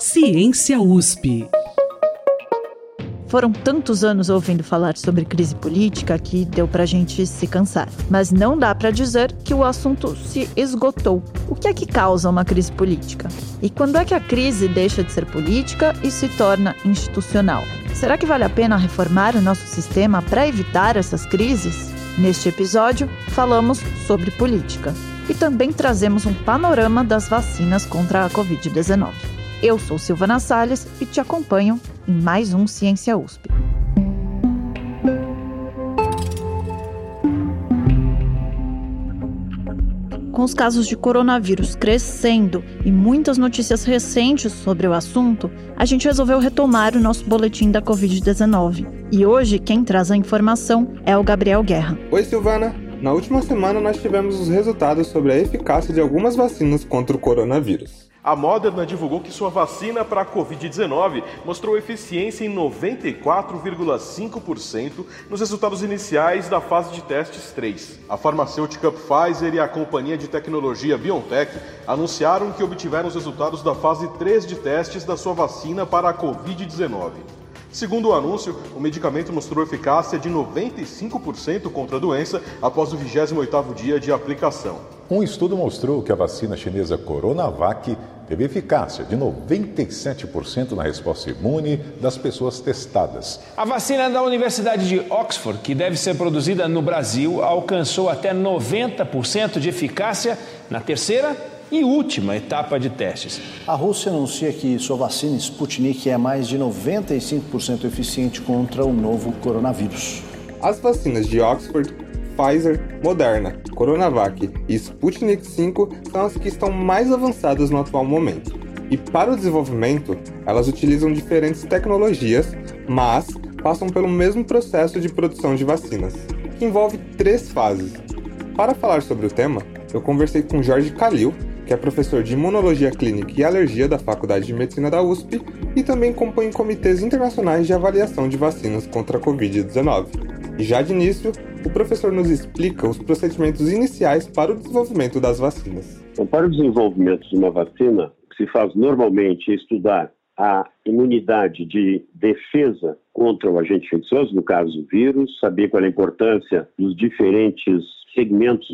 Ciência USP. Foram tantos anos ouvindo falar sobre crise política que deu pra gente se cansar. Mas não dá para dizer que o assunto se esgotou. O que é que causa uma crise política? E quando é que a crise deixa de ser política e se torna institucional? Será que vale a pena reformar o nosso sistema para evitar essas crises? Neste episódio, falamos sobre política e também trazemos um panorama das vacinas contra a Covid-19. Eu sou Silvana Salles e te acompanho em mais um Ciência USP. Com os casos de coronavírus crescendo e muitas notícias recentes sobre o assunto, a gente resolveu retomar o nosso boletim da Covid-19. E hoje quem traz a informação é o Gabriel Guerra. Oi, Silvana. Na última semana, nós tivemos os resultados sobre a eficácia de algumas vacinas contra o coronavírus. A Moderna divulgou que sua vacina para a Covid-19 mostrou eficiência em 94,5% nos resultados iniciais da fase de testes 3. A farmacêutica Pfizer e a companhia de tecnologia BioNTech anunciaram que obtiveram os resultados da fase 3 de testes da sua vacina para a Covid-19. Segundo o anúncio, o medicamento mostrou eficácia de 95% contra a doença após o 28º dia de aplicação. Um estudo mostrou que a vacina chinesa Coronavac teve eficácia de 97% na resposta imune das pessoas testadas. A vacina da Universidade de Oxford, que deve ser produzida no Brasil, alcançou até 90% de eficácia na terceira e última etapa de testes. A Rússia anuncia que sua vacina Sputnik é mais de 95% eficiente contra o novo coronavírus. As vacinas de Oxford, Pfizer, Moderna, Coronavac e Sputnik V são as que estão mais avançadas no atual momento. E para o desenvolvimento, elas utilizam diferentes tecnologias, mas passam pelo mesmo processo de produção de vacinas, que envolve três fases. Para falar sobre o tema, eu conversei com Jorge Calil, que é professor de Imunologia Clínica e Alergia da Faculdade de Medicina da USP e também compõe comitês internacionais de avaliação de vacinas contra a Covid-19. E já de início, o professor nos explica os procedimentos iniciais para o desenvolvimento das vacinas. Então, para o desenvolvimento de uma vacina, o que se faz normalmente é estudar a imunidade de defesa contra o agente infeccioso, no caso o vírus, saber qual é a importância dos diferentes segmentos,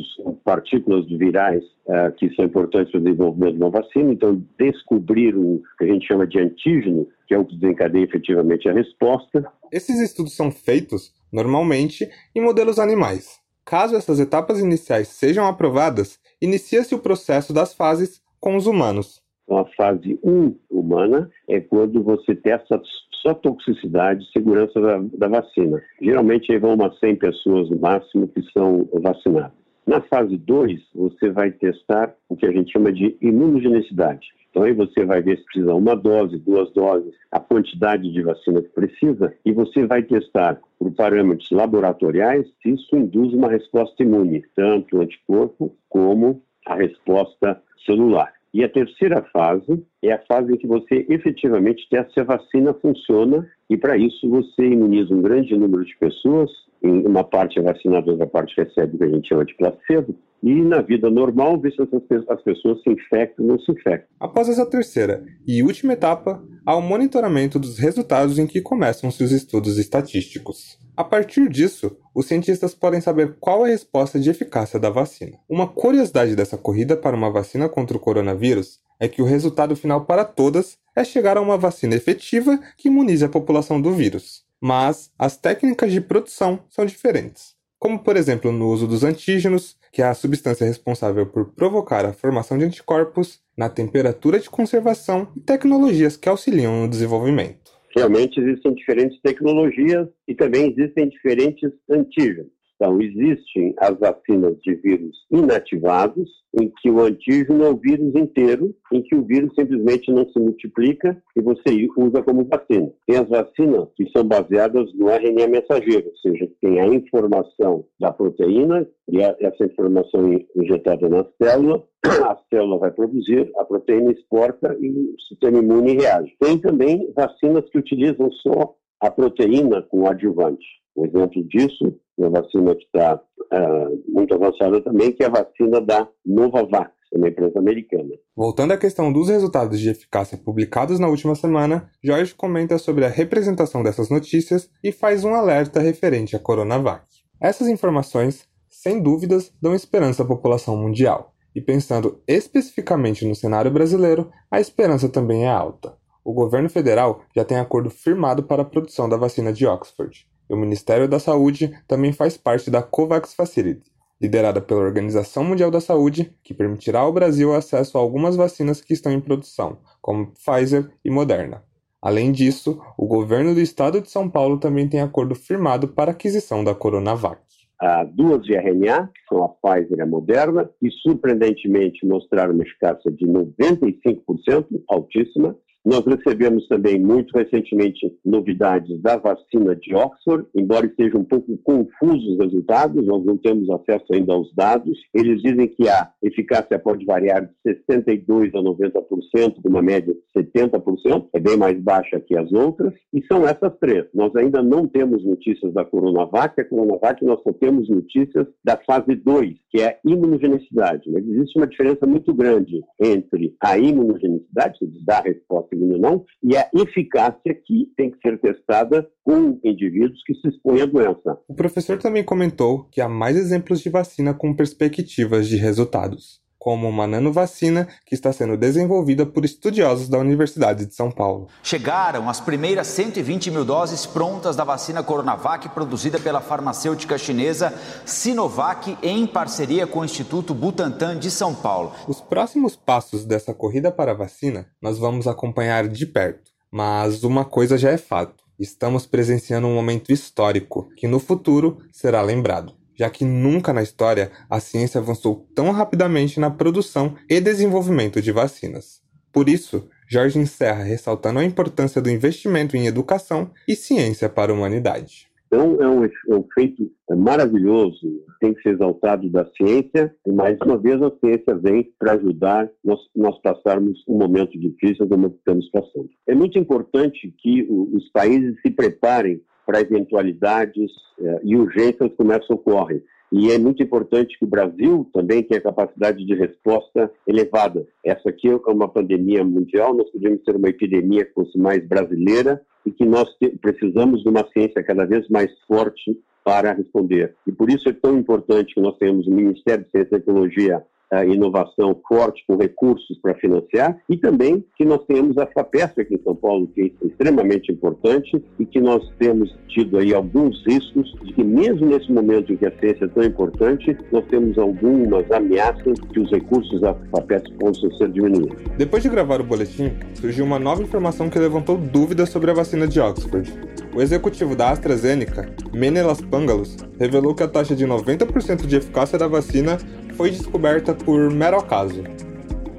partículas virais uh, que são importantes para o desenvolvimento de uma vacina. Então, descobrir o que a gente chama de antígeno, que é o que desencadeia efetivamente a resposta. Esses estudos são feitos, normalmente, em modelos animais. Caso essas etapas iniciais sejam aprovadas, inicia-se o processo das fases com os humanos. Então, a fase 1 humana é quando você testa só toxicidade e segurança da, da vacina. Geralmente aí vão umas 100 pessoas no máximo que são vacinadas. Na fase 2, você vai testar o que a gente chama de imunogenicidade. Então aí você vai ver se precisa uma dose, duas doses, a quantidade de vacina que precisa e você vai testar por parâmetros laboratoriais se isso induz uma resposta imune, tanto o anticorpo como a resposta celular. E a terceira fase é a fase em que você efetivamente testa se a vacina funciona e para isso você imuniza um grande número de pessoas, uma parte é vacinada, outra parte recebe o que a gente chama de placebo, e na vida normal ver se as pessoas se infectam ou não se infectam. Após essa terceira e última etapa, há o monitoramento dos resultados em que começam-se os estudos estatísticos. A partir disso, os cientistas podem saber qual é a resposta de eficácia da vacina. Uma curiosidade dessa corrida para uma vacina contra o coronavírus é que o resultado final para todas é chegar a uma vacina efetiva que imunize a população do vírus. Mas as técnicas de produção são diferentes, como por exemplo no uso dos antígenos, que é a substância responsável por provocar a formação de anticorpos, na temperatura de conservação e tecnologias que auxiliam no desenvolvimento realmente existem diferentes tecnologias e também existem diferentes antígenos. Então, existem as vacinas de vírus inativados, em que o antígeno é o vírus inteiro, em que o vírus simplesmente não se multiplica e você usa como vacina. Tem as vacinas que são baseadas no RNA mensageiro, ou seja, tem a informação da proteína e essa informação injetada na célula, a célula vai produzir, a proteína exporta e o sistema imune reage. Tem também vacinas que utilizam só a proteína com adjuvante. Um exemplo disso, uma vacina que está uh, muito avançada também, que é a vacina da Novavax. uma empresa americana. Voltando à questão dos resultados de eficácia publicados na última semana, Jorge comenta sobre a representação dessas notícias e faz um alerta referente à Coronavac. Essas informações, sem dúvidas, dão esperança à população mundial. E pensando especificamente no cenário brasileiro, a esperança também é alta. O governo federal já tem acordo firmado para a produção da vacina de Oxford. E o Ministério da Saúde também faz parte da COVAX Facility, liderada pela Organização Mundial da Saúde, que permitirá ao Brasil acesso a algumas vacinas que estão em produção, como Pfizer e Moderna. Além disso, o governo do estado de São Paulo também tem acordo firmado para aquisição da Coronavac a duas de RNA, que são a Pfizer e a Moderna, que surpreendentemente mostraram uma eficácia de 95%, altíssima, nós recebemos também muito recentemente novidades da vacina de Oxford, embora estejam um pouco confusos os resultados, nós não temos acesso ainda aos dados. Eles dizem que a eficácia pode variar de 62% a 90%, de uma média de 70%, é bem mais baixa que as outras, e são essas três. Nós ainda não temos notícias da Coronavac, a Coronavac nós só temos notícias da fase 2, que é a imunogenicidade. Mas existe uma diferença muito grande entre a imunogenicidade, que dá resposta não, e a eficácia que tem que ser testada com indivíduos que se expõem à doença. O professor também comentou que há mais exemplos de vacina com perspectivas de resultados como uma nanovacina que está sendo desenvolvida por estudiosos da Universidade de São Paulo. Chegaram as primeiras 120 mil doses prontas da vacina Coronavac produzida pela farmacêutica chinesa Sinovac em parceria com o Instituto Butantan de São Paulo. Os próximos passos dessa corrida para a vacina nós vamos acompanhar de perto, mas uma coisa já é fato. Estamos presenciando um momento histórico que no futuro será lembrado já que nunca na história a ciência avançou tão rapidamente na produção e desenvolvimento de vacinas. Por isso, Jorge encerra ressaltando a importância do investimento em educação e ciência para a humanidade. Então, é um, é um feito maravilhoso, tem que ser exaltado da ciência, e mais uma vez a ciência vem para ajudar nós, nós passarmos um momento difícil como estamos passando. É muito importante que os países se preparem para eventualidades eh, e urgências como essa ocorrem. E é muito importante que o Brasil também tenha capacidade de resposta elevada. Essa aqui é uma pandemia mundial, nós podemos ter uma epidemia que fosse mais brasileira e que nós precisamos de uma ciência cada vez mais forte para responder. E por isso é tão importante que nós tenhamos o Ministério de Ciência e Tecnologia inovação forte com recursos para financiar e também que nós tenhamos a FAPESP aqui em São Paulo, que é extremamente importante e que nós temos tido aí alguns riscos de que mesmo nesse momento em que a ciência é tão importante, nós temos algumas ameaças que os recursos da FAPESP possam ser diminuídos. Depois de gravar o boletim, surgiu uma nova informação que levantou dúvidas sobre a vacina de Oxford. O executivo da AstraZeneca, Menelas Pangalos, revelou que a taxa de 90% de eficácia da vacina foi descoberta por mero acaso.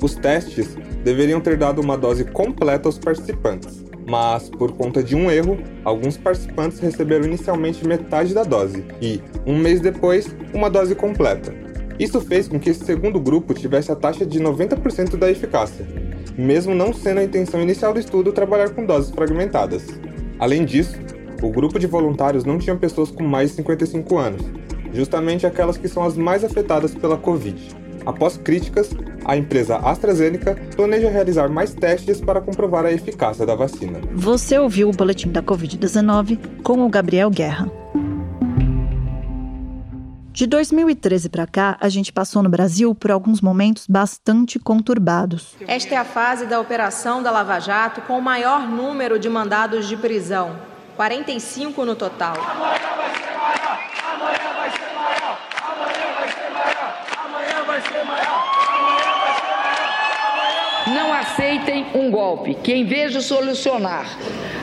Os testes deveriam ter dado uma dose completa aos participantes, mas por conta de um erro, alguns participantes receberam inicialmente metade da dose e, um mês depois, uma dose completa. Isso fez com que esse segundo grupo tivesse a taxa de 90% da eficácia, mesmo não sendo a intenção inicial do estudo trabalhar com doses fragmentadas. Além disso, o grupo de voluntários não tinha pessoas com mais de 55 anos, justamente aquelas que são as mais afetadas pela Covid. Após críticas, a empresa AstraZeneca planeja realizar mais testes para comprovar a eficácia da vacina. Você ouviu o boletim da Covid-19 com o Gabriel Guerra. De 2013 para cá, a gente passou no Brasil por alguns momentos bastante conturbados. Esta é a fase da operação da Lava Jato com o maior número de mandados de prisão 45 no total. Não aceitem um golpe que, em vez de solucionar,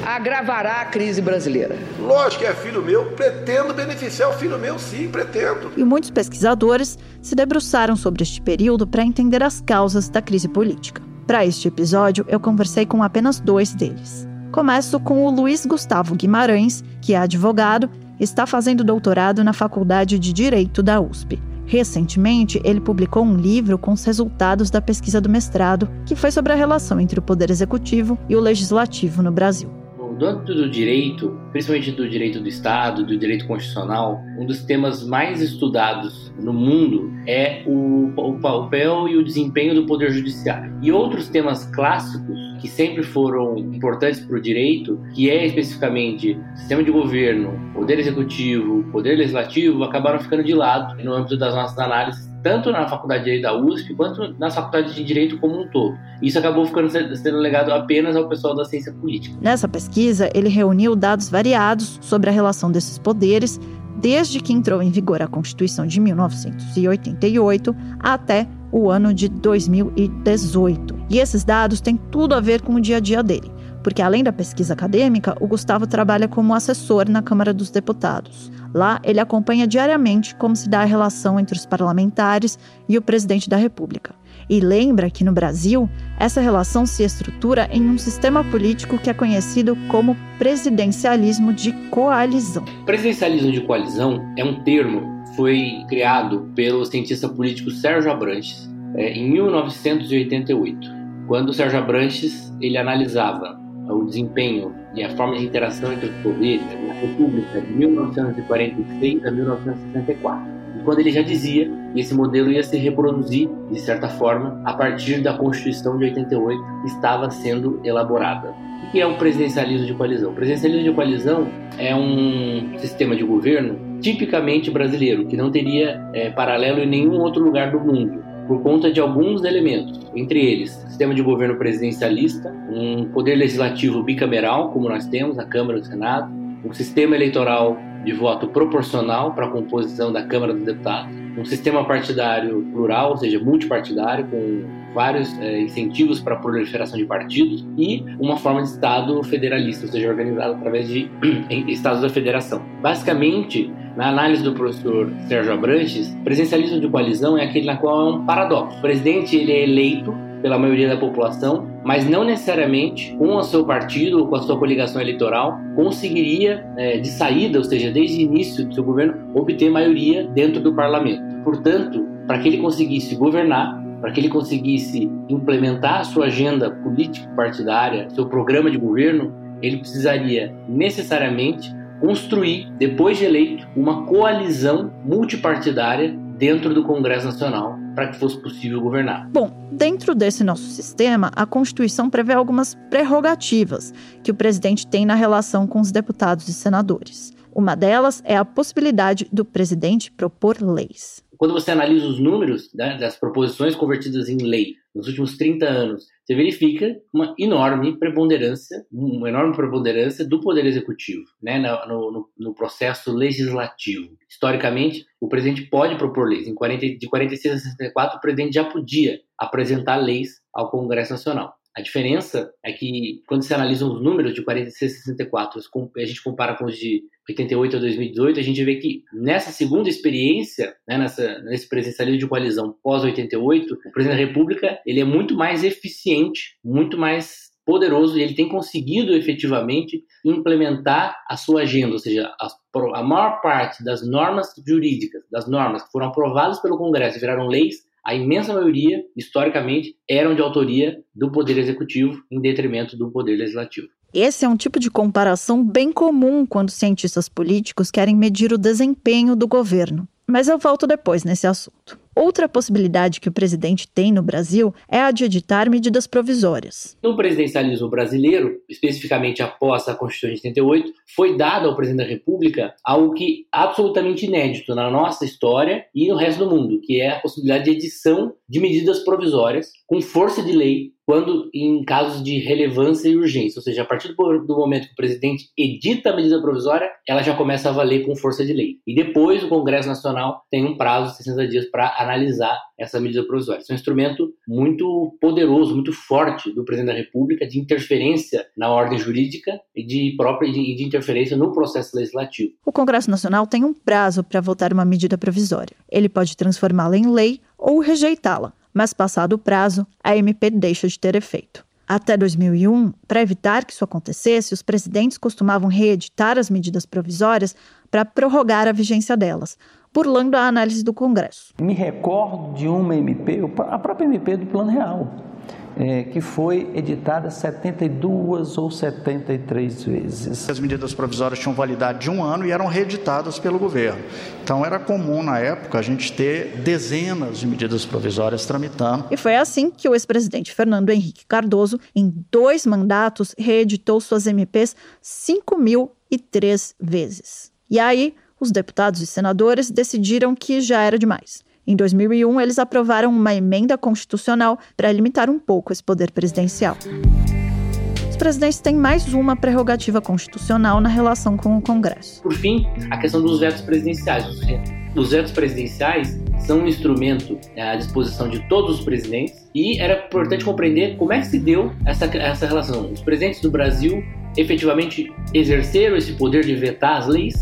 agravará a crise brasileira. Lógico que é filho meu, pretendo beneficiar o filho meu, sim, pretendo. E muitos pesquisadores se debruçaram sobre este período para entender as causas da crise política. Para este episódio, eu conversei com apenas dois deles. Começo com o Luiz Gustavo Guimarães, que é advogado, está fazendo doutorado na Faculdade de Direito da USP. Recentemente, ele publicou um livro com os resultados da pesquisa do mestrado, que foi sobre a relação entre o poder executivo e o legislativo no Brasil. No âmbito do direito, principalmente do direito do Estado, do direito constitucional, um dos temas mais estudados no mundo é o, papel e o desempenho do Poder Judiciário. E outros temas clássicos que sempre foram importantes para o direito, que é especificamente sistema de governo, poder executivo, poder legislativo, acabaram ficando de lado no âmbito das nossas análises tanto na faculdade de Direito da USP quanto nas faculdades de Direito como um todo. Isso acabou ficando sendo legado apenas ao pessoal da ciência política. Nessa pesquisa, ele reuniu dados variados sobre a relação desses poderes desde que entrou em vigor a Constituição de 1988 até o ano de 2018. E esses dados têm tudo a ver com o dia a dia dele, porque além da pesquisa acadêmica, o Gustavo trabalha como assessor na Câmara dos Deputados. Lá, ele acompanha diariamente como se dá a relação entre os parlamentares e o presidente da República. E lembra que no Brasil, essa relação se estrutura em um sistema político que é conhecido como presidencialismo de coalizão. Presidencialismo de coalizão é um termo foi criado pelo cientista político Sérgio Abranches é, em 1988, quando o Sérgio Abranches ele analisava o desempenho e a forma de interação entre os poderes na República de 1946 a 1964. Quando ele já dizia que esse modelo ia se reproduzir, de certa forma, a partir da Constituição de 88 que estava sendo elaborada. O que é o presidencialismo de coalizão? O presidencialismo de coalizão é um sistema de governo tipicamente brasileiro, que não teria é, paralelo em nenhum outro lugar do mundo por conta de alguns elementos, entre eles sistema de governo presidencialista, um poder legislativo bicameral, como nós temos, a Câmara e o Senado, um sistema eleitoral de voto proporcional para a composição da Câmara dos Deputados, um sistema partidário plural, ou seja, multipartidário, com vários é, incentivos para a proliferação de partidos e uma forma de Estado federalista, ou seja, organizado através de Estados da Federação. Basicamente, na análise do professor Sérgio Abranches, presencialismo de coalizão é aquele na qual é um paradoxo. O presidente ele é eleito pela maioria da população, mas não necessariamente com o seu partido ou com a sua coligação eleitoral conseguiria, é, de saída, ou seja, desde o início do seu governo, obter maioria dentro do parlamento. Portanto, para que ele conseguisse governar, para que ele conseguisse implementar a sua agenda político-partidária, seu programa de governo, ele precisaria necessariamente construir, depois de eleito, uma coalizão multipartidária dentro do Congresso Nacional para que fosse possível governar. Bom, dentro desse nosso sistema, a Constituição prevê algumas prerrogativas que o presidente tem na relação com os deputados e senadores. Uma delas é a possibilidade do presidente propor leis. Quando você analisa os números né, das proposições convertidas em lei nos últimos 30 anos, você verifica uma enorme preponderância, uma enorme preponderância do Poder Executivo né, no, no, no processo legislativo. Historicamente, o presidente pode propor leis. Em 40, de 46 a 64, o presidente já podia apresentar leis ao Congresso Nacional. A diferença é que, quando se analisam os números de 46 a 64, a gente compara com os de 88 a 2018, a gente vê que nessa segunda experiência, né, nessa, nesse presencialismo de coalizão pós-88, o presidente da República ele é muito mais eficiente, muito mais poderoso e ele tem conseguido efetivamente implementar a sua agenda, ou seja, a, a maior parte das normas jurídicas, das normas que foram aprovadas pelo Congresso e viraram leis, a imensa maioria, historicamente, eram de autoria do Poder Executivo em detrimento do Poder Legislativo. Esse é um tipo de comparação bem comum quando cientistas políticos querem medir o desempenho do governo. Mas eu volto depois nesse assunto. Outra possibilidade que o presidente tem no Brasil é a de editar medidas provisórias. No presidencialismo brasileiro, especificamente após a Constituição de 88, foi dado ao presidente da República algo que absolutamente inédito na nossa história e no resto do mundo, que é a possibilidade de edição de medidas provisórias com força de lei quando em casos de relevância e urgência, ou seja, a partir do momento que o presidente edita a medida provisória, ela já começa a valer com força de lei. E depois o Congresso Nacional tem um prazo de 60 dias para analisar essa medida provisória. Isso é um instrumento muito poderoso, muito forte do presidente da República de interferência na ordem jurídica e de própria e de interferência no processo legislativo. O Congresso Nacional tem um prazo para votar uma medida provisória. Ele pode transformá-la em lei ou rejeitá-la mas passado o prazo, a MP deixa de ter efeito. Até 2001, para evitar que isso acontecesse, os presidentes costumavam reeditar as medidas provisórias para prorrogar a vigência delas, burlando a análise do Congresso. Me recordo de uma MP, a própria MP do Plano Real, é, que foi editada 72 ou 73 vezes. As medidas provisórias tinham validade de um ano e eram reeditadas pelo governo. Então era comum na época a gente ter dezenas de medidas provisórias tramitando. E foi assim que o ex-presidente Fernando Henrique Cardoso, em dois mandatos, reeditou suas MPs 5.003 vezes. E aí, os deputados e senadores decidiram que já era demais. Em 2001, eles aprovaram uma emenda constitucional para limitar um pouco esse poder presidencial. Os presidentes têm mais uma prerrogativa constitucional na relação com o Congresso. Por fim, a questão dos vetos presidenciais. Os vetos presidenciais são um instrumento é, à disposição de todos os presidentes e era importante compreender como é que se deu essa, essa relação. Os presidentes do Brasil efetivamente exerceram esse poder de vetar as leis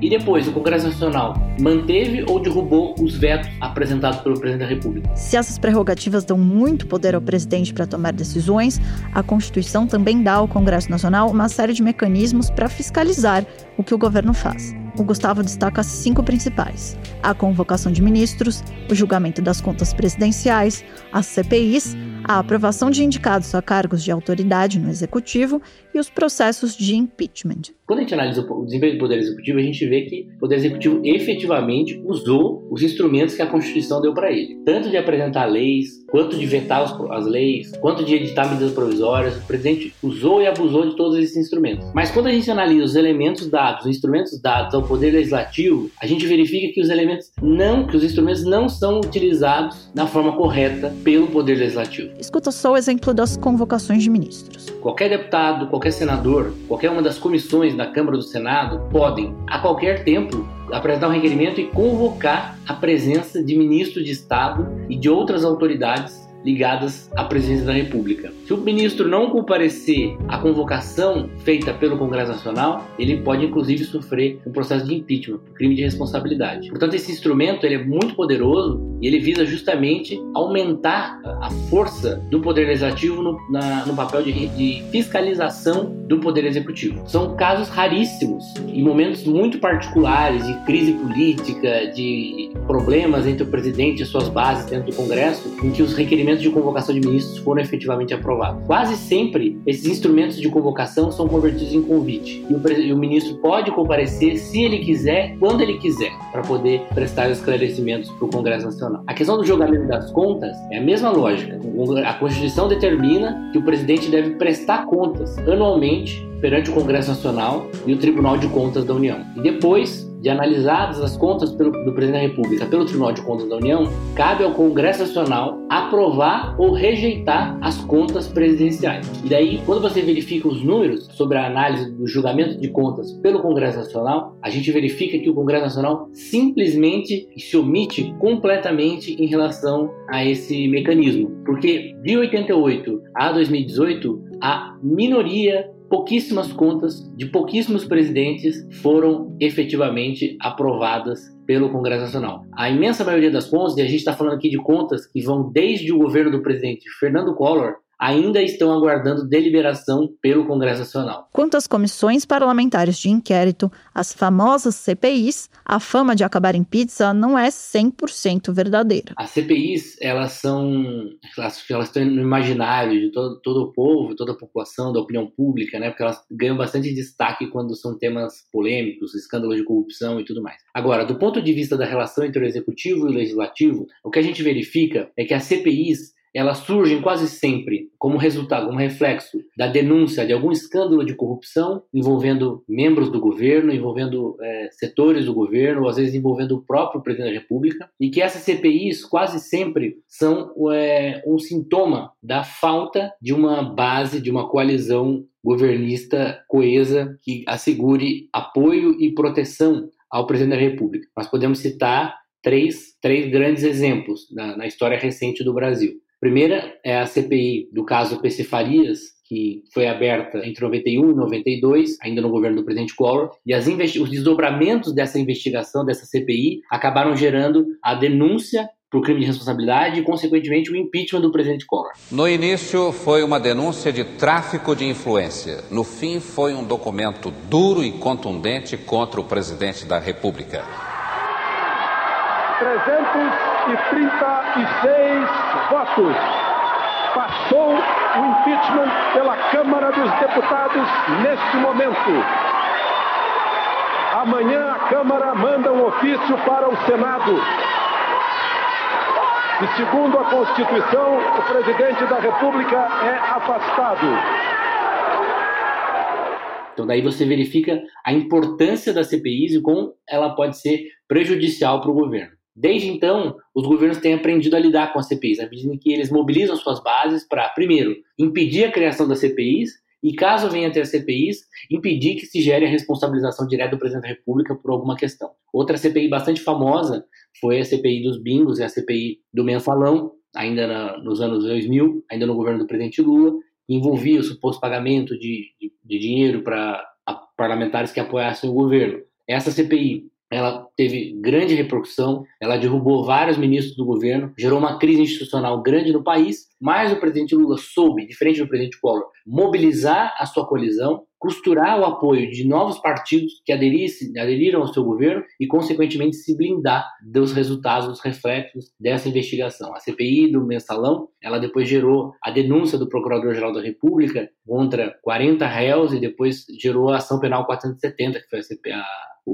e depois, o Congresso Nacional manteve ou derrubou os vetos apresentados pelo presidente da República. Se essas prerrogativas dão muito poder ao presidente para tomar decisões, a Constituição também dá ao Congresso Nacional uma série de mecanismos para fiscalizar o que o governo faz. O Gustavo destaca cinco principais: a convocação de ministros, o julgamento das contas presidenciais, as CPIs, a aprovação de indicados a cargos de autoridade no executivo e os processos de impeachment. Quando a gente analisa o desempenho do Poder Executivo, a gente vê que o Poder Executivo efetivamente usou os instrumentos que a Constituição deu para ele. Tanto de apresentar leis, quanto de vetar as leis, quanto de editar medidas provisórias. O presidente usou e abusou de todos esses instrumentos. Mas quando a gente analisa os elementos dados, os instrumentos dados ao Poder Legislativo, a gente verifica que os elementos não, que os instrumentos não são utilizados da forma correta pelo Poder Legislativo. Escuta só o exemplo das convocações de ministros. Qualquer deputado, qualquer senador, qualquer uma das comissões da Câmara do Senado podem, a qualquer tempo, apresentar um requerimento e convocar a presença de ministro de Estado e de outras autoridades ligadas à presidência da República. Se o ministro não comparecer à convocação feita pelo Congresso Nacional, ele pode inclusive sofrer um processo de impeachment por crime de responsabilidade. Portanto, esse instrumento ele é muito poderoso e ele visa justamente aumentar a força do Poder Legislativo no, na, no papel de, de fiscalização do Poder Executivo. São casos raríssimos e momentos muito particulares de crise política, de problemas entre o presidente e suas bases dentro do Congresso, em que os requerimentos de convocação de ministros foram efetivamente aprovados. Quase sempre, esses instrumentos de convocação são convertidos em convite e o, e o ministro pode comparecer se ele quiser, quando ele quiser, para poder prestar esclarecimentos para o Congresso Nacional. A questão do julgamento das contas é a mesma lógica. A Constituição determina que o presidente deve prestar contas anualmente perante o Congresso Nacional e o Tribunal de Contas da União. E depois de analisadas as contas pelo, do presidente da República pelo Tribunal de Contas da União, cabe ao Congresso Nacional aprovar ou rejeitar as contas presidenciais. E daí, quando você verifica os números sobre a análise do julgamento de contas pelo Congresso Nacional, a gente verifica que o Congresso Nacional simplesmente se omite completamente em relação a esse mecanismo. Porque de 88 a 2018, a minoria pouquíssimas contas de pouquíssimos presidentes foram efetivamente aprovadas pelo Congresso Nacional. A imensa maioria das contas, e a gente está falando aqui de contas que vão desde o governo do presidente Fernando Collor ainda estão aguardando deliberação pelo Congresso Nacional. Quanto às comissões parlamentares de inquérito, as famosas CPIs, a fama de acabar em pizza não é 100% verdadeira. As CPIs, elas são elas, elas estão no imaginário de todo, todo o povo, toda a população, da opinião pública, né? Porque elas ganham bastante destaque quando são temas polêmicos, escândalos de corrupção e tudo mais. Agora, do ponto de vista da relação entre o executivo e o legislativo, o que a gente verifica é que as CPIs elas surgem quase sempre como resultado, como reflexo da denúncia de algum escândalo de corrupção envolvendo membros do governo, envolvendo é, setores do governo, ou às vezes envolvendo o próprio presidente da República, e que essas CPIs quase sempre são é, um sintoma da falta de uma base, de uma coalizão governista coesa que assegure apoio e proteção ao presidente da República. Nós podemos citar três, três grandes exemplos na, na história recente do Brasil. Primeira é a CPI do caso PC Farias, que foi aberta entre 91 e 92, ainda no governo do presidente Collor, e as os desdobramentos dessa investigação, dessa CPI, acabaram gerando a denúncia por crime de responsabilidade e, consequentemente, o impeachment do presidente Collor. No início, foi uma denúncia de tráfico de influência. No fim, foi um documento duro e contundente contra o presidente da República. 336 votos. Passou o impeachment pela Câmara dos Deputados neste momento. Amanhã a Câmara manda um ofício para o Senado. E segundo a Constituição, o presidente da República é afastado. Então daí você verifica a importância das CPIs e como ela pode ser prejudicial para o governo. Desde então, os governos têm aprendido a lidar com as CPIs, à medida que eles mobilizam suas bases para, primeiro, impedir a criação das CPIs e, caso venha a ter CPIs, impedir que se gere a responsabilização direta do presidente da República por alguma questão. Outra CPI bastante famosa foi a CPI dos bingos e a CPI do mensalão, ainda na, nos anos 2000, ainda no governo do presidente Lula, envolvia o suposto pagamento de, de, de dinheiro para parlamentares que apoiassem o governo. Essa CPI ela teve grande repercussão, ela derrubou vários ministros do governo, gerou uma crise institucional grande no país, mas o presidente Lula soube, diferente do presidente Collor, mobilizar a sua colisão, costurar o apoio de novos partidos que aderiram ao seu governo e, consequentemente, se blindar dos resultados, dos reflexos dessa investigação. A CPI do mensalão, ela depois gerou a denúncia do Procurador-Geral da República contra 40 réus e depois gerou a ação penal 470, que foi a, CPI,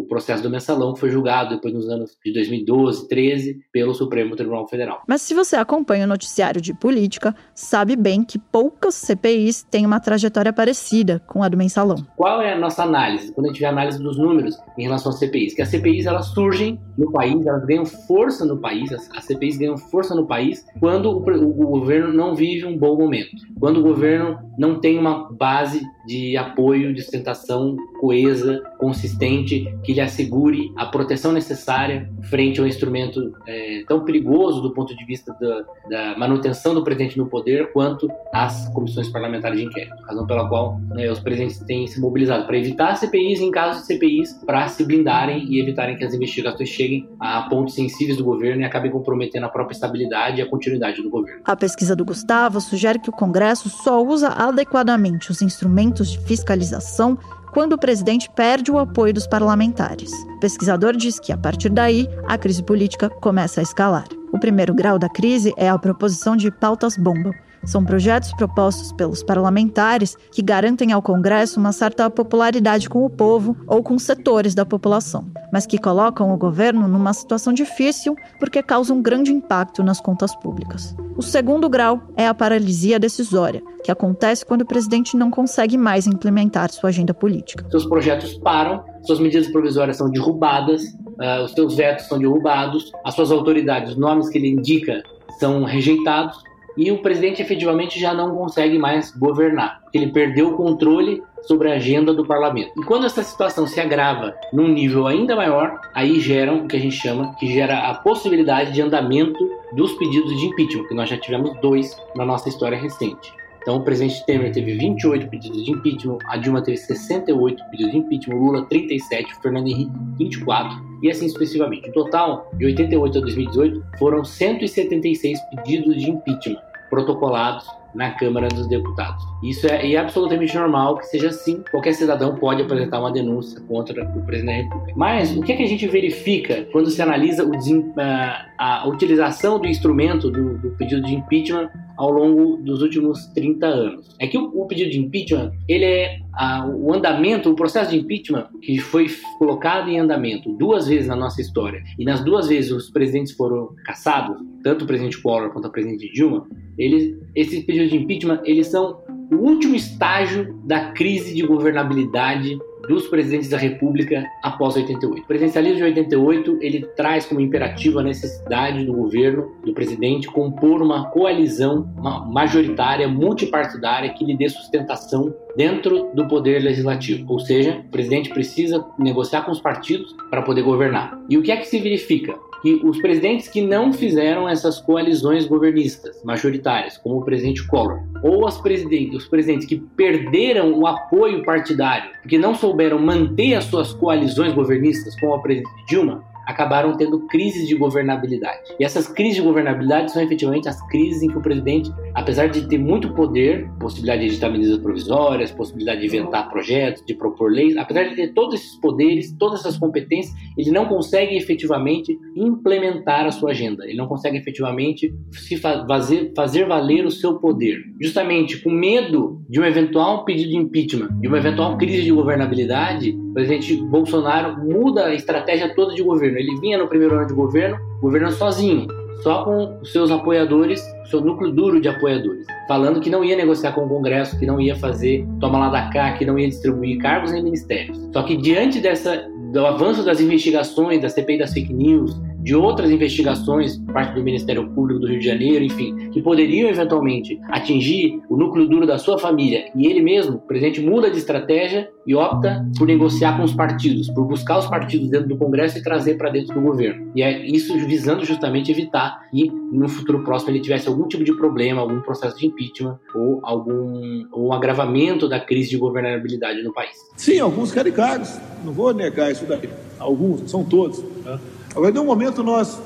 o processo do mensalão, que foi julgado depois nos anos de 2012, 13, pelo Supremo Tribunal Federal. Mas se você acompanha o noticiário de política, sabe bem que poucas CPIs têm uma trajetória parecida com a do mensalão. Qual é a nossa análise? Quando a gente vê a análise dos números em relação às CPIs, que as CPIs elas surgem no país, elas ganham força no país, as, as CPIs ganham força no país quando o, o, o governo não vive um bom momento, quando o governo não tem uma base de apoio, de sustentação coesa, consistente, que lhe assegure a proteção necessária frente ao instrumento é, tão perigoso do ponto de vista da, da, manutenção do presidente no poder quanto as comissões parlamentares de inquérito. Razão pela qual né, os presidentes têm se mobilizado para evitar CPIs em casos de CPIs, para se blindarem e evitarem que as investigações cheguem a pontos sensíveis do governo e acabem comprometendo a própria estabilidade e a continuidade do governo. A pesquisa do Gustavo sugere que o Congresso só usa adequadamente os instrumentos de fiscalização quando o presidente perde o apoio dos parlamentares. O pesquisador diz que, a partir daí, a crise política começa a escalar. O primeiro grau da crise é a proposição de pautas-bomba, são projetos propostos pelos parlamentares que garantem ao Congresso uma certa popularidade com o povo ou com setores da população, mas que colocam o governo numa situação difícil porque causam grande impacto nas contas públicas. O segundo grau é a paralisia decisória, que acontece quando o presidente não consegue mais implementar sua agenda política. Seus projetos param, suas medidas provisórias são derrubadas, uh, os seus vetos são derrubados, as suas autoridades, os nomes que ele indica são rejeitados e o presidente efetivamente já não consegue mais governar, porque ele perdeu o controle sobre a agenda do parlamento. E quando essa situação se agrava num nível ainda maior, aí geram o que a gente chama, que gera a possibilidade de andamento dos pedidos de impeachment, que nós já tivemos dois na nossa história recente. Então, o presidente Temer teve 28 pedidos de impeachment, a Dilma teve 68 pedidos de impeachment, Lula 37, o Fernando Henrique 24 e assim sucessivamente. No total, de 88 a 2018, foram 176 pedidos de impeachment protocolados na Câmara dos Deputados. Isso é, é, absolutamente normal que seja assim. Qualquer cidadão pode apresentar uma denúncia contra o presidente da República. Mas o que, é que a gente verifica quando se analisa o, a, a, utilização do instrumento do, do, pedido de impeachment ao longo dos últimos 30 anos? É que o, o pedido de impeachment, ele é a, o andamento, o processo de impeachment que foi colocado em andamento duas vezes na nossa história e nas duas vezes os presidentes foram cassados, tanto o presidente Collor quanto a presidente Dilma, eles, esses pedidos de impeachment eles são o último estágio da crise de governabilidade dos presidentes da República após 88. O presidencialismo de 88 ele traz como imperativo a necessidade do governo, do presidente, compor uma coalizão majoritária, multipartidária que lhe dê sustentação dentro do poder legislativo. Ou seja, o presidente precisa negociar com os partidos para poder governar. E o que é que se verifica? Que os presidentes que não fizeram essas coalizões governistas majoritárias, como o presidente Collor, ou as presidentes, os presidentes que perderam o apoio partidário, porque não souberam manter as suas coalizões governistas, como a presidente Dilma, acabaram tendo crises de governabilidade. E essas crises de governabilidade são efetivamente as crises em que o presidente, apesar de ter muito poder, possibilidade de editar medidas provisórias, possibilidade de inventar projetos, de propor leis, apesar de ter todos esses poderes, todas essas competências, ele não consegue efetivamente implementar a sua agenda. Ele não consegue efetivamente se fazer, fazer valer o seu poder. Justamente com medo de um eventual pedido de impeachment, de uma eventual crise de governabilidade, o presidente Bolsonaro muda a estratégia toda de governo. Ele vinha no primeiro ano de governo, governando sozinho, só com os seus apoiadores, seu núcleo duro de apoiadores, falando que não ia negociar com o Congresso, que não ia fazer toma lá da cá, que não ia distribuir cargos nem ministérios. Só que diante dessa do avanço das investigações, da CPI das fake news, de outras investigações parte do Ministério Público do Rio de Janeiro, enfim, que poderiam eventualmente atingir o núcleo duro da sua família e ele mesmo, o presidente muda de estratégia e opta por negociar com os partidos, por buscar os partidos dentro do Congresso e trazer para dentro do governo. E é isso visando justamente evitar que no futuro próximo ele tivesse algum tipo de problema, algum processo de impeachment ou algum ou um agravamento da crise de governabilidade no país. Sim, alguns cargos, não vou negar isso daí. Alguns, são todos. Né? Agora, de um momento, nós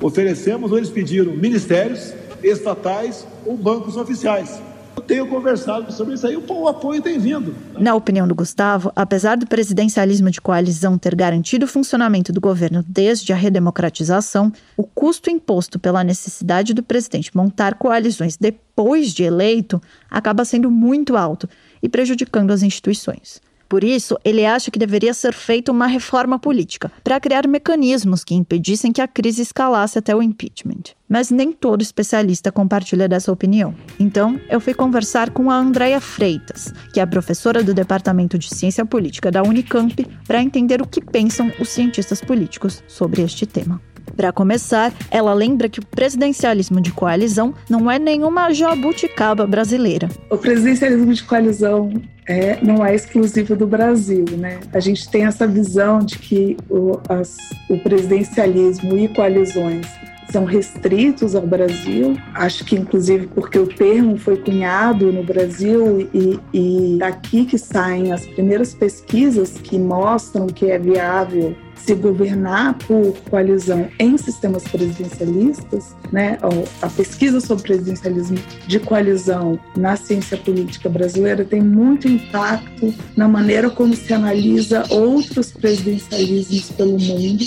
oferecemos ou eles pediram ministérios estatais ou bancos oficiais. Eu tenho conversado sobre isso aí, o apoio tem vindo. Na opinião do Gustavo, apesar do presidencialismo de coalizão ter garantido o funcionamento do governo desde a redemocratização, o custo imposto pela necessidade do presidente montar coalizões depois de eleito acaba sendo muito alto e prejudicando as instituições. Por isso, ele acha que deveria ser feita uma reforma política para criar mecanismos que impedissem que a crise escalasse até o impeachment. Mas nem todo especialista compartilha dessa opinião. Então, eu fui conversar com a Andrea Freitas, que é professora do Departamento de Ciência Política da Unicamp, para entender o que pensam os cientistas políticos sobre este tema. Para começar, ela lembra que o presidencialismo de coalizão não é nenhuma jabuticaba brasileira. O presidencialismo de coalizão é, não é exclusivo do Brasil, né? A gente tem essa visão de que o, as, o presidencialismo e coalizões são restritos ao Brasil. Acho que, inclusive, porque o termo foi cunhado no Brasil e, e daqui que saem as primeiras pesquisas que mostram que é viável se governar por coalizão em sistemas presidencialistas, né, a pesquisa sobre presidencialismo de coalizão na ciência política brasileira tem muito impacto na maneira como se analisa outros presidencialismos pelo mundo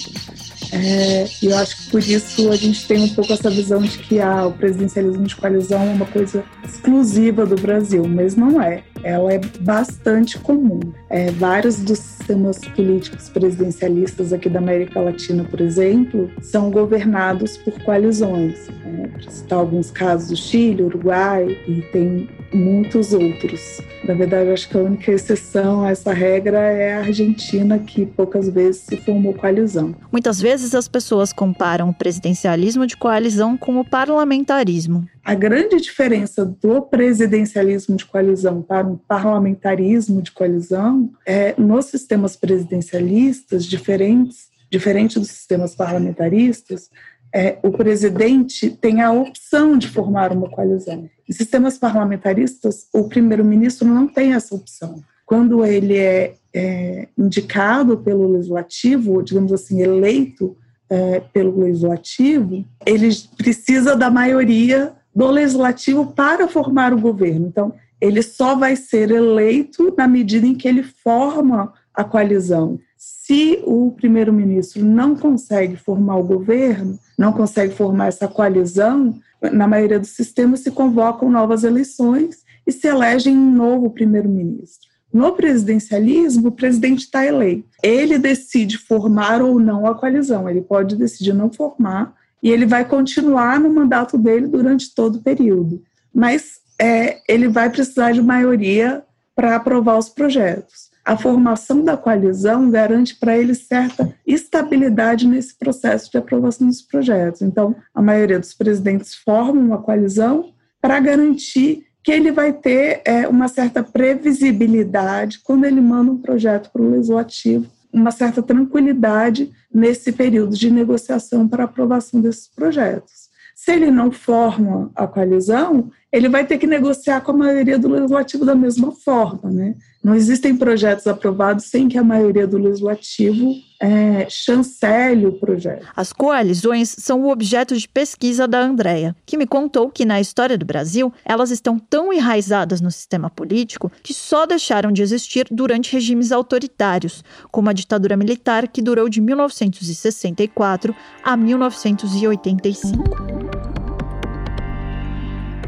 é, e eu acho que por isso a gente tem um pouco essa visão de que ah, o presidencialismo de coalizão é uma coisa exclusiva do Brasil, mas não é. Ela é bastante comum. É, vários dos sistemas políticos presidencialistas aqui da América Latina, por exemplo, são governados por coalizões. É, Para citar alguns casos, Chile, Uruguai e tem muitos outros. Na verdade, acho que a única exceção a essa regra é a Argentina, que poucas vezes se formou coalizão. Muitas vezes as pessoas comparam o presidencialismo de coalizão com o parlamentarismo. A grande diferença do presidencialismo de coalizão para um parlamentarismo de coalizão é nos sistemas presidencialistas diferentes, diferente dos sistemas parlamentaristas, é, o presidente tem a opção de formar uma coalizão. Em sistemas parlamentaristas, o primeiro-ministro não tem essa opção. Quando ele é, é indicado pelo legislativo, digamos assim, eleito é, pelo legislativo, ele precisa da maioria do legislativo para formar o governo. Então, ele só vai ser eleito na medida em que ele forma a coalizão. Se o primeiro-ministro não consegue formar o governo, não consegue formar essa coalizão, na maioria dos sistemas se convocam novas eleições e se elegem um novo primeiro-ministro. No presidencialismo, o presidente está eleito. Ele decide formar ou não a coalizão. Ele pode decidir não formar e ele vai continuar no mandato dele durante todo o período. Mas é, ele vai precisar de maioria para aprovar os projetos a formação da coalizão garante para ele certa estabilidade nesse processo de aprovação dos projetos. Então, a maioria dos presidentes formam uma coalizão para garantir que ele vai ter é, uma certa previsibilidade quando ele manda um projeto para o legislativo, uma certa tranquilidade nesse período de negociação para aprovação desses projetos. Se ele não forma a coalizão, ele vai ter que negociar com a maioria do legislativo da mesma forma, né? Não existem projetos aprovados sem que a maioria do legislativo é, chancele o projeto. As coalizões são o objeto de pesquisa da Andrea, que me contou que na história do Brasil elas estão tão enraizadas no sistema político que só deixaram de existir durante regimes autoritários, como a ditadura militar que durou de 1964 a 1985.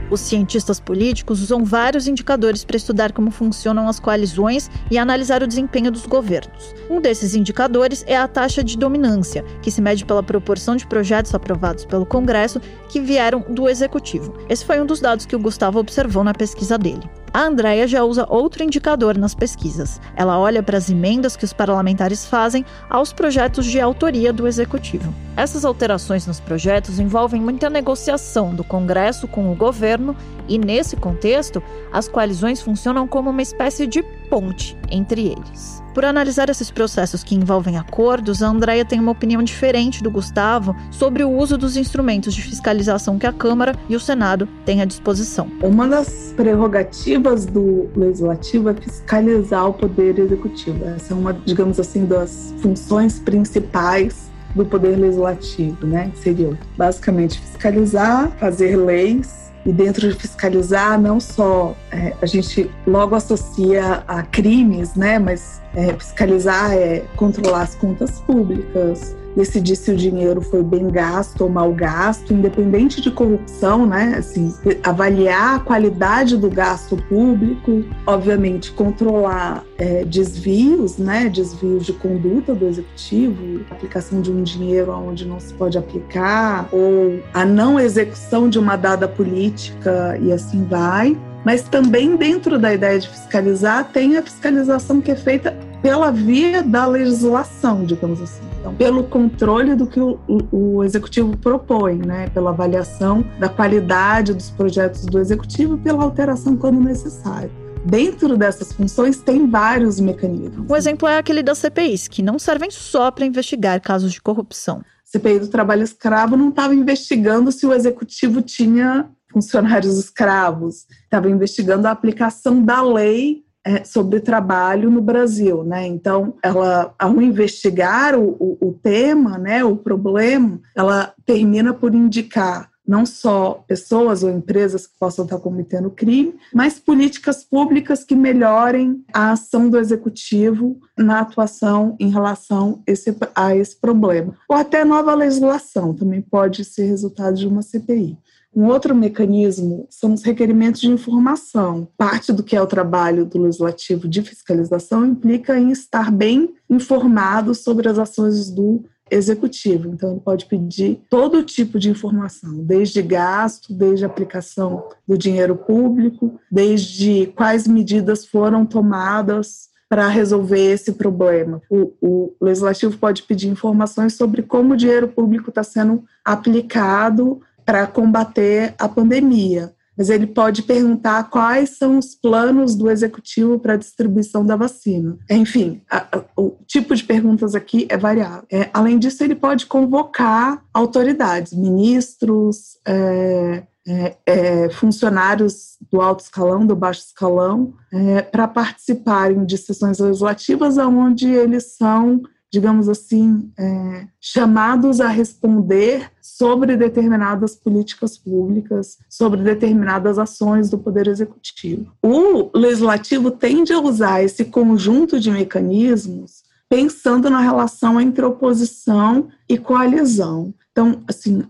Os cientistas políticos usam vários indicadores para estudar como funcionam as coalizões e analisar o desempenho dos governos. Um desses indicadores é a taxa de dominância, que se mede pela proporção de projetos aprovados pelo Congresso que vieram do Executivo. Esse foi um dos dados que o Gustavo observou na pesquisa dele. A Andrea já usa outro indicador nas pesquisas. Ela olha para as emendas que os parlamentares fazem aos projetos de autoria do executivo. Essas alterações nos projetos envolvem muita negociação do Congresso com o governo e, nesse contexto, as coalizões funcionam como uma espécie de ponte entre eles. Por analisar esses processos que envolvem acordos, a Andrea tem uma opinião diferente do Gustavo sobre o uso dos instrumentos de fiscalização que a Câmara e o Senado têm à disposição. Uma das prerrogativas do legislativo é fiscalizar o poder executivo. Essa é uma, digamos assim, das funções principais do poder legislativo, né? Seria basicamente fiscalizar, fazer leis e dentro de fiscalizar, não só é, a gente logo associa a crimes, né? Mas é, fiscalizar é controlar as contas públicas, decidir se o dinheiro foi bem gasto ou mal gasto, independente de corrupção, né? Assim, avaliar a qualidade do gasto público, obviamente controlar é, desvios, né? Desvios de conduta do executivo, aplicação de um dinheiro onde não se pode aplicar, ou a não execução de uma dada política e assim vai. Mas também dentro da ideia de fiscalizar tem a fiscalização que é feita pela via da legislação, digamos assim. Então, pelo controle do que o, o, o, executivo propõe, né? pela avaliação da qualidade dos projetos do executivo e pela alteração quando necessário. Dentro dessas funções tem vários mecanismos. Um exemplo é aquele das CPIs, que não servem só para investigar casos de corrupção. CPI do trabalho escravo não estava investigando se o executivo tinha funcionários escravos, estava investigando a aplicação da lei é, sobre trabalho no Brasil, né? Então, ela, ao investigar o, o, o tema, né, o problema, ela termina por indicar não só pessoas ou empresas que possam estar cometendo crime, mas políticas públicas que melhorem a ação do executivo na atuação em relação esse, a esse problema. Ou até nova legislação também pode ser resultado de uma CPI. Um outro mecanismo são os requerimentos de informação. Parte do que é o trabalho do legislativo de fiscalização implica em estar bem informado sobre as ações do executivo. Então, ele pode pedir todo tipo de informação, desde gasto, desde aplicação do dinheiro público, desde quais medidas foram tomadas para resolver esse problema. O, o, legislativo pode pedir informações sobre como o dinheiro público está sendo aplicado para combater a pandemia. Mas ele pode perguntar quais são os planos do executivo para a distribuição da vacina. Enfim, a, a, o tipo de perguntas aqui é variável. É, além disso, ele pode convocar autoridades, ministros, é, é, é, funcionários do alto escalão, do baixo escalão, é, para participarem de sessões legislativas onde eles são digamos assim, é, chamados a responder sobre determinadas políticas públicas, sobre determinadas ações do Poder Executivo. O Legislativo tende a usar esse conjunto de mecanismos pensando na relação entre oposição e coalizão. Então, assim,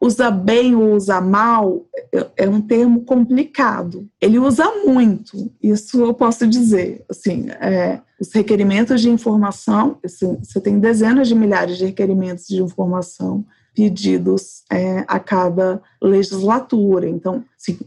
usar bem ou usar mal é, é, um termo complicado. Ele usa muito, isso eu posso dizer. Assim, é, os requerimentos de informação, você tem dezenas de milhares de requerimentos de informação pedidos é, a cada legislatura. Então,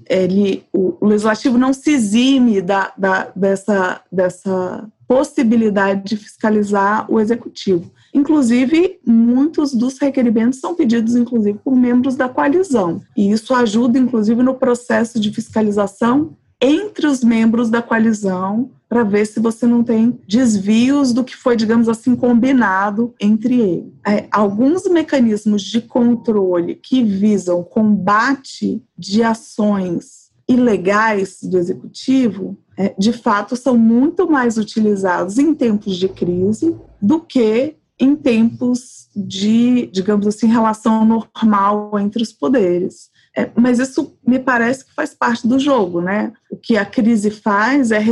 ele, o, o, legislativo não se exime da, da, dessa, dessa possibilidade de fiscalizar o executivo. Inclusive, muitos dos requerimentos são pedidos, inclusive, por membros da coalizão. E isso ajuda, inclusive, no processo de fiscalização entre os membros da coalizão para ver se você não tem desvios do que foi, digamos assim, combinado entre eles. É, alguns mecanismos de controle que visam combate de ações ilegais do executivo, é, de fato, são muito mais utilizados em tempos de crise do que em tempos de, digamos assim, relação normal entre os poderes. É, mas isso me parece que faz parte do jogo, né? O que a crise faz é,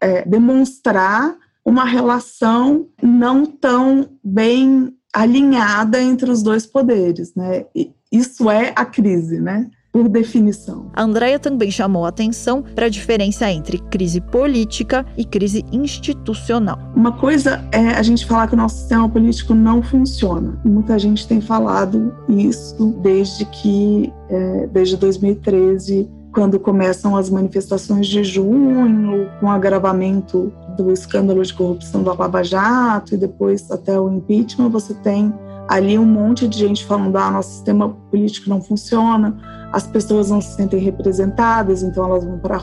é demonstrar uma relação não tão bem alinhada entre os dois poderes, né? E isso é a crise, né? Por definição. A Andrea também chamou atenção para a diferença entre crise política e crise institucional. Uma coisa é a gente falar que o nosso sistema político não funciona. Muita gente tem falado isso desde que, é, desde 2013, quando começam as manifestações de junho, com o agravamento do escândalo de corrupção da Lava Jato e depois até o impeachment, você tem ali um monte de gente falando: ah, nosso sistema político não funciona, as pessoas não se sentem representadas, então elas vão para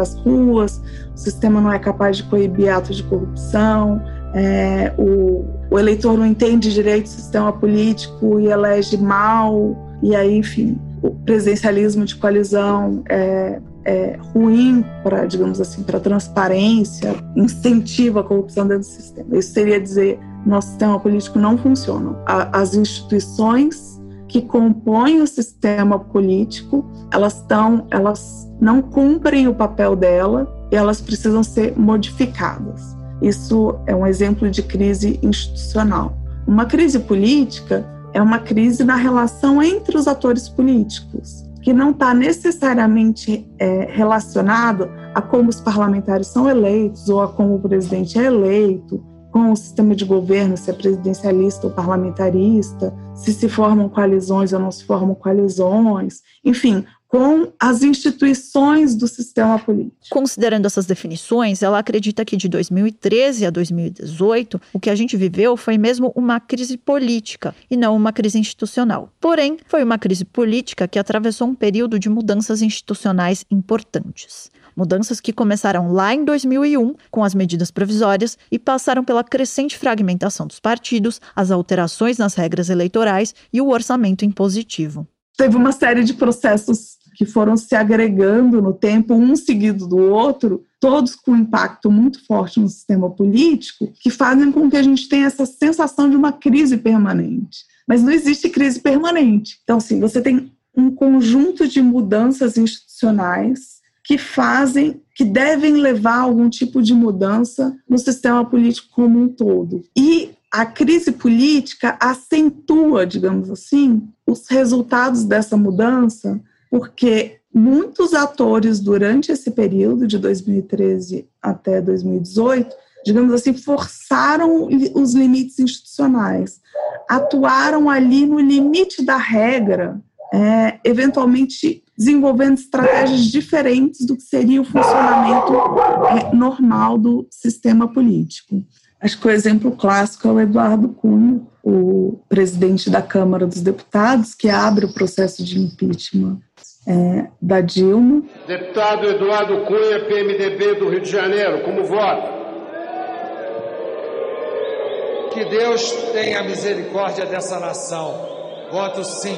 as ruas, o sistema não é capaz de coibir atos de corrupção, é, o, o, eleitor não entende direito o sistema político e elege mal, e aí, enfim, o presidencialismo de coalizão é, é ruim para, digamos assim, para transparência, incentiva a corrupção dentro do sistema. Isso seria dizer nosso sistema político não funciona. As instituições que compõem o sistema político, elas estão, elas não cumprem o papel dela e elas precisam ser modificadas. Isso é um exemplo de crise institucional. Uma crise política é uma crise na relação entre os atores políticos, que não está necessariamente é, relacionado a como os parlamentares são eleitos ou a como o presidente é eleito, com o sistema de governo, se é presidencialista ou parlamentarista, se se formam coalizões ou não se formam coalizões, enfim, com as instituições do sistema político. Considerando essas definições, ela acredita que de 2013 a 2018, o que a gente viveu foi mesmo uma crise política e não uma crise institucional. Porém, foi uma crise política que atravessou um período de mudanças institucionais importantes. Mudanças que começaram lá em 2001 com as medidas provisórias e passaram pela crescente fragmentação dos partidos, as alterações nas regras eleitorais e o orçamento impositivo. Teve uma série de processos que foram se agregando no tempo, um seguido do outro, todos com impacto muito forte no sistema político, que fazem com que a gente tenha essa sensação de uma crise permanente. Mas não existe crise permanente. Então, assim, você tem um conjunto de mudanças institucionais que fazem, que devem levar algum tipo de mudança no sistema político como um todo. E a crise política acentua, digamos assim, os resultados dessa mudança, porque muitos atores durante esse período de 2013 até 2018, digamos assim, forçaram os limites institucionais, atuaram ali no limite da regra, é, eventualmente desenvolvendo estratégias diferentes do que seria o funcionamento é, normal do sistema político. Acho que o exemplo clássico é o Eduardo Cunha, o presidente da Câmara dos Deputados, que abre o processo de impeachment é, da Dilma. Deputado Eduardo Cunha, PMDB do Rio de Janeiro, como vota? Que Deus tenha misericórdia dessa nação. Voto sim.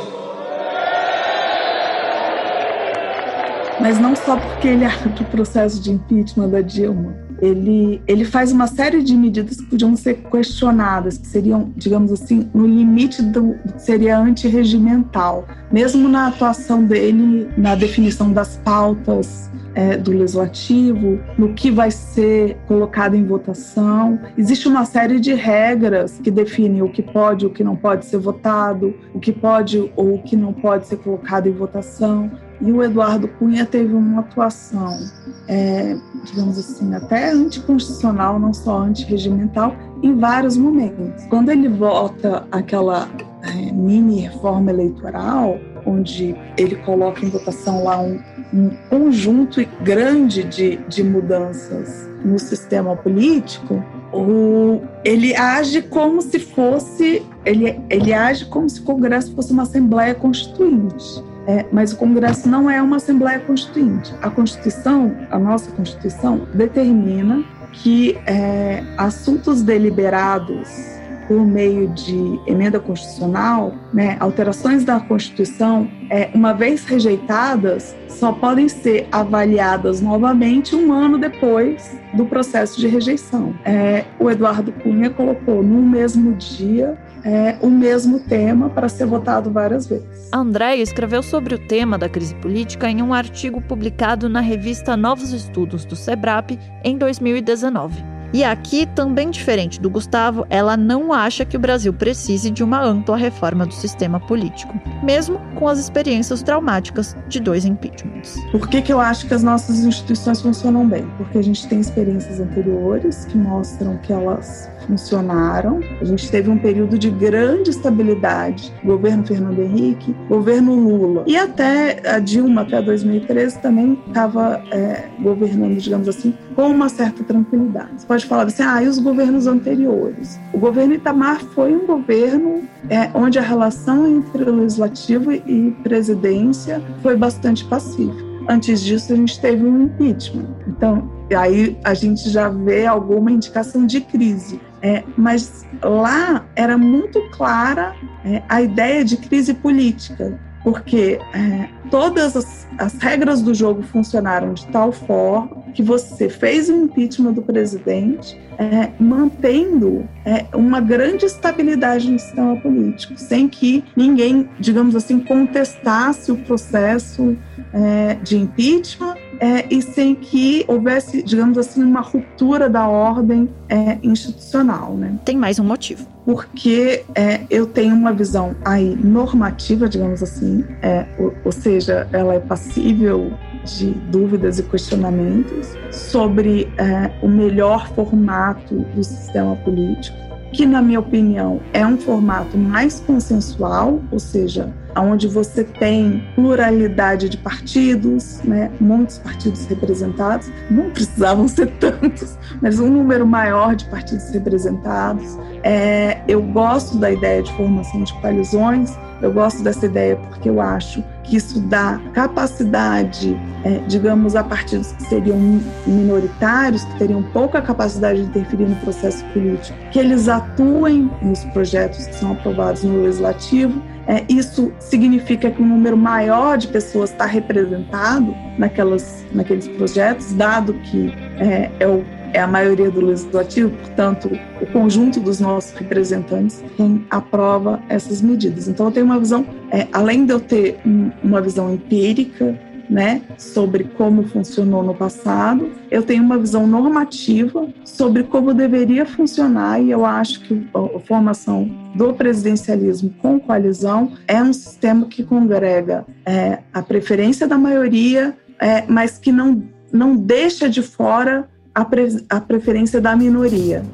Mas não só porque ele abre o processo de impeachment da Dilma. Ele, ele faz uma série de medidas que podiam ser questionadas, que seriam, digamos assim, no limite do, que seria antirregimental. Mesmo na atuação dele, na definição das pautas é, do legislativo, no que vai ser colocado em votação. Existe uma série de regras que definem o que pode o que não pode ser votado, o que pode ou o que não pode ser colocado em votação. E o Eduardo Cunha teve uma atuação, é, digamos assim, até anticonstitucional, não só antirregimental, em vários momentos. Quando ele vota aquela é, mini reforma eleitoral, onde ele coloca em votação lá um, um conjunto grande de, de mudanças no sistema político, o, ele age como se fosse ele, ele age como se o Congresso fosse uma Assembleia Constituinte. É, mas o Congresso não é uma Assembleia Constituinte. A Constituição, a nossa Constituição, determina que é, assuntos deliberados por meio de emenda constitucional, né, alterações da Constituição, é, uma vez rejeitadas, só podem ser avaliadas novamente um ano depois do processo de rejeição. É, o Eduardo Cunha colocou no mesmo dia é, o mesmo tema para ser votado várias vezes. A Andréia escreveu sobre o tema da crise política em um artigo publicado na revista Novos Estudos do SEBRAP em 2019. E aqui, também diferente do Gustavo, ela não acha que o Brasil precise de uma ampla reforma do sistema político, mesmo com as experiências traumáticas de dois impeachments. Por que, que eu acho que as nossas instituições funcionam bem? Porque a gente tem experiências anteriores que mostram que elas funcionaram. A gente teve um período de grande estabilidade, governo Fernando Henrique, governo Lula. E até a Dilma, até 2013, também estava é, governando, digamos assim, com uma certa tranquilidade. Você pode falar assim, ah, e os governos anteriores? O governo Itamar foi um governo é, onde a relação entre legislativo e presidência foi bastante pacífica. Antes disso, a gente teve um impeachment. Então, aí a gente já vê alguma indicação de crise. É, mas lá era muito clara é, a ideia de crise política, porque é, todas as, as, regras do jogo funcionaram de tal forma que você fez o impeachment do presidente, é, mantendo é, uma grande estabilidade no sistema político, sem que ninguém, digamos assim, contestasse o processo é, de impeachment é, e sem que houvesse, digamos assim, uma ruptura da ordem é, institucional. Né? Tem mais um motivo. Porque é, eu tenho uma visão aí normativa, digamos assim, é, ou, ou seja, ela é passível de dúvidas e questionamentos sobre é, o melhor formato do sistema político, que, na minha opinião, é um formato mais consensual, ou seja, onde você tem pluralidade de partidos, né, muitos partidos representados, não precisavam ser tantos, mas um número maior de partidos representados. É, eu gosto da ideia de formação de coalizões, eu gosto dessa ideia porque eu acho que isso dá capacidade, é, digamos, a partidos que seriam minoritários, que teriam pouca capacidade de interferir no processo político, que eles atuem nos projetos que são aprovados no legislativo é, isso significa que um número maior de pessoas está representado naquelas, naqueles projetos, dado que é, é, o, é a maioria do legislativo, portanto, o conjunto dos nossos representantes quem aprova essas medidas. Então, eu tenho uma visão, é, além de eu ter um, uma visão empírica né, sobre como funcionou no passado. Eu tenho uma visão normativa sobre como deveria funcionar e eu acho que a formação do presidencialismo com coalizão é um sistema que congrega é, a preferência da maioria, é, mas que não, não deixa de fora a, pre, a preferência da minoria.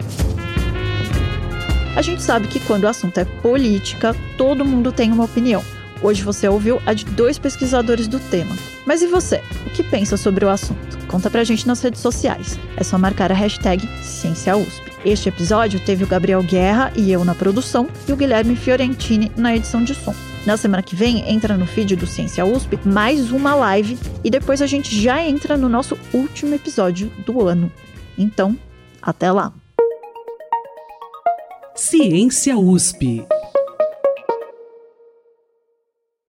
A gente sabe que quando o assunto é política, todo mundo tem uma opinião. Hoje você ouviu a de dois pesquisadores do tema. Mas e você? O que pensa sobre o assunto? Conta pra gente nas redes sociais. É só marcar a hashtag CiênciaUSP. Este episódio teve o Gabriel Guerra e eu na produção e o Guilherme Fiorentini na edição de som. Na semana que vem, entra no feed do Ciência USP mais uma live e depois a gente já entra no nosso último episódio do ano. Então, até lá! Ciência USP.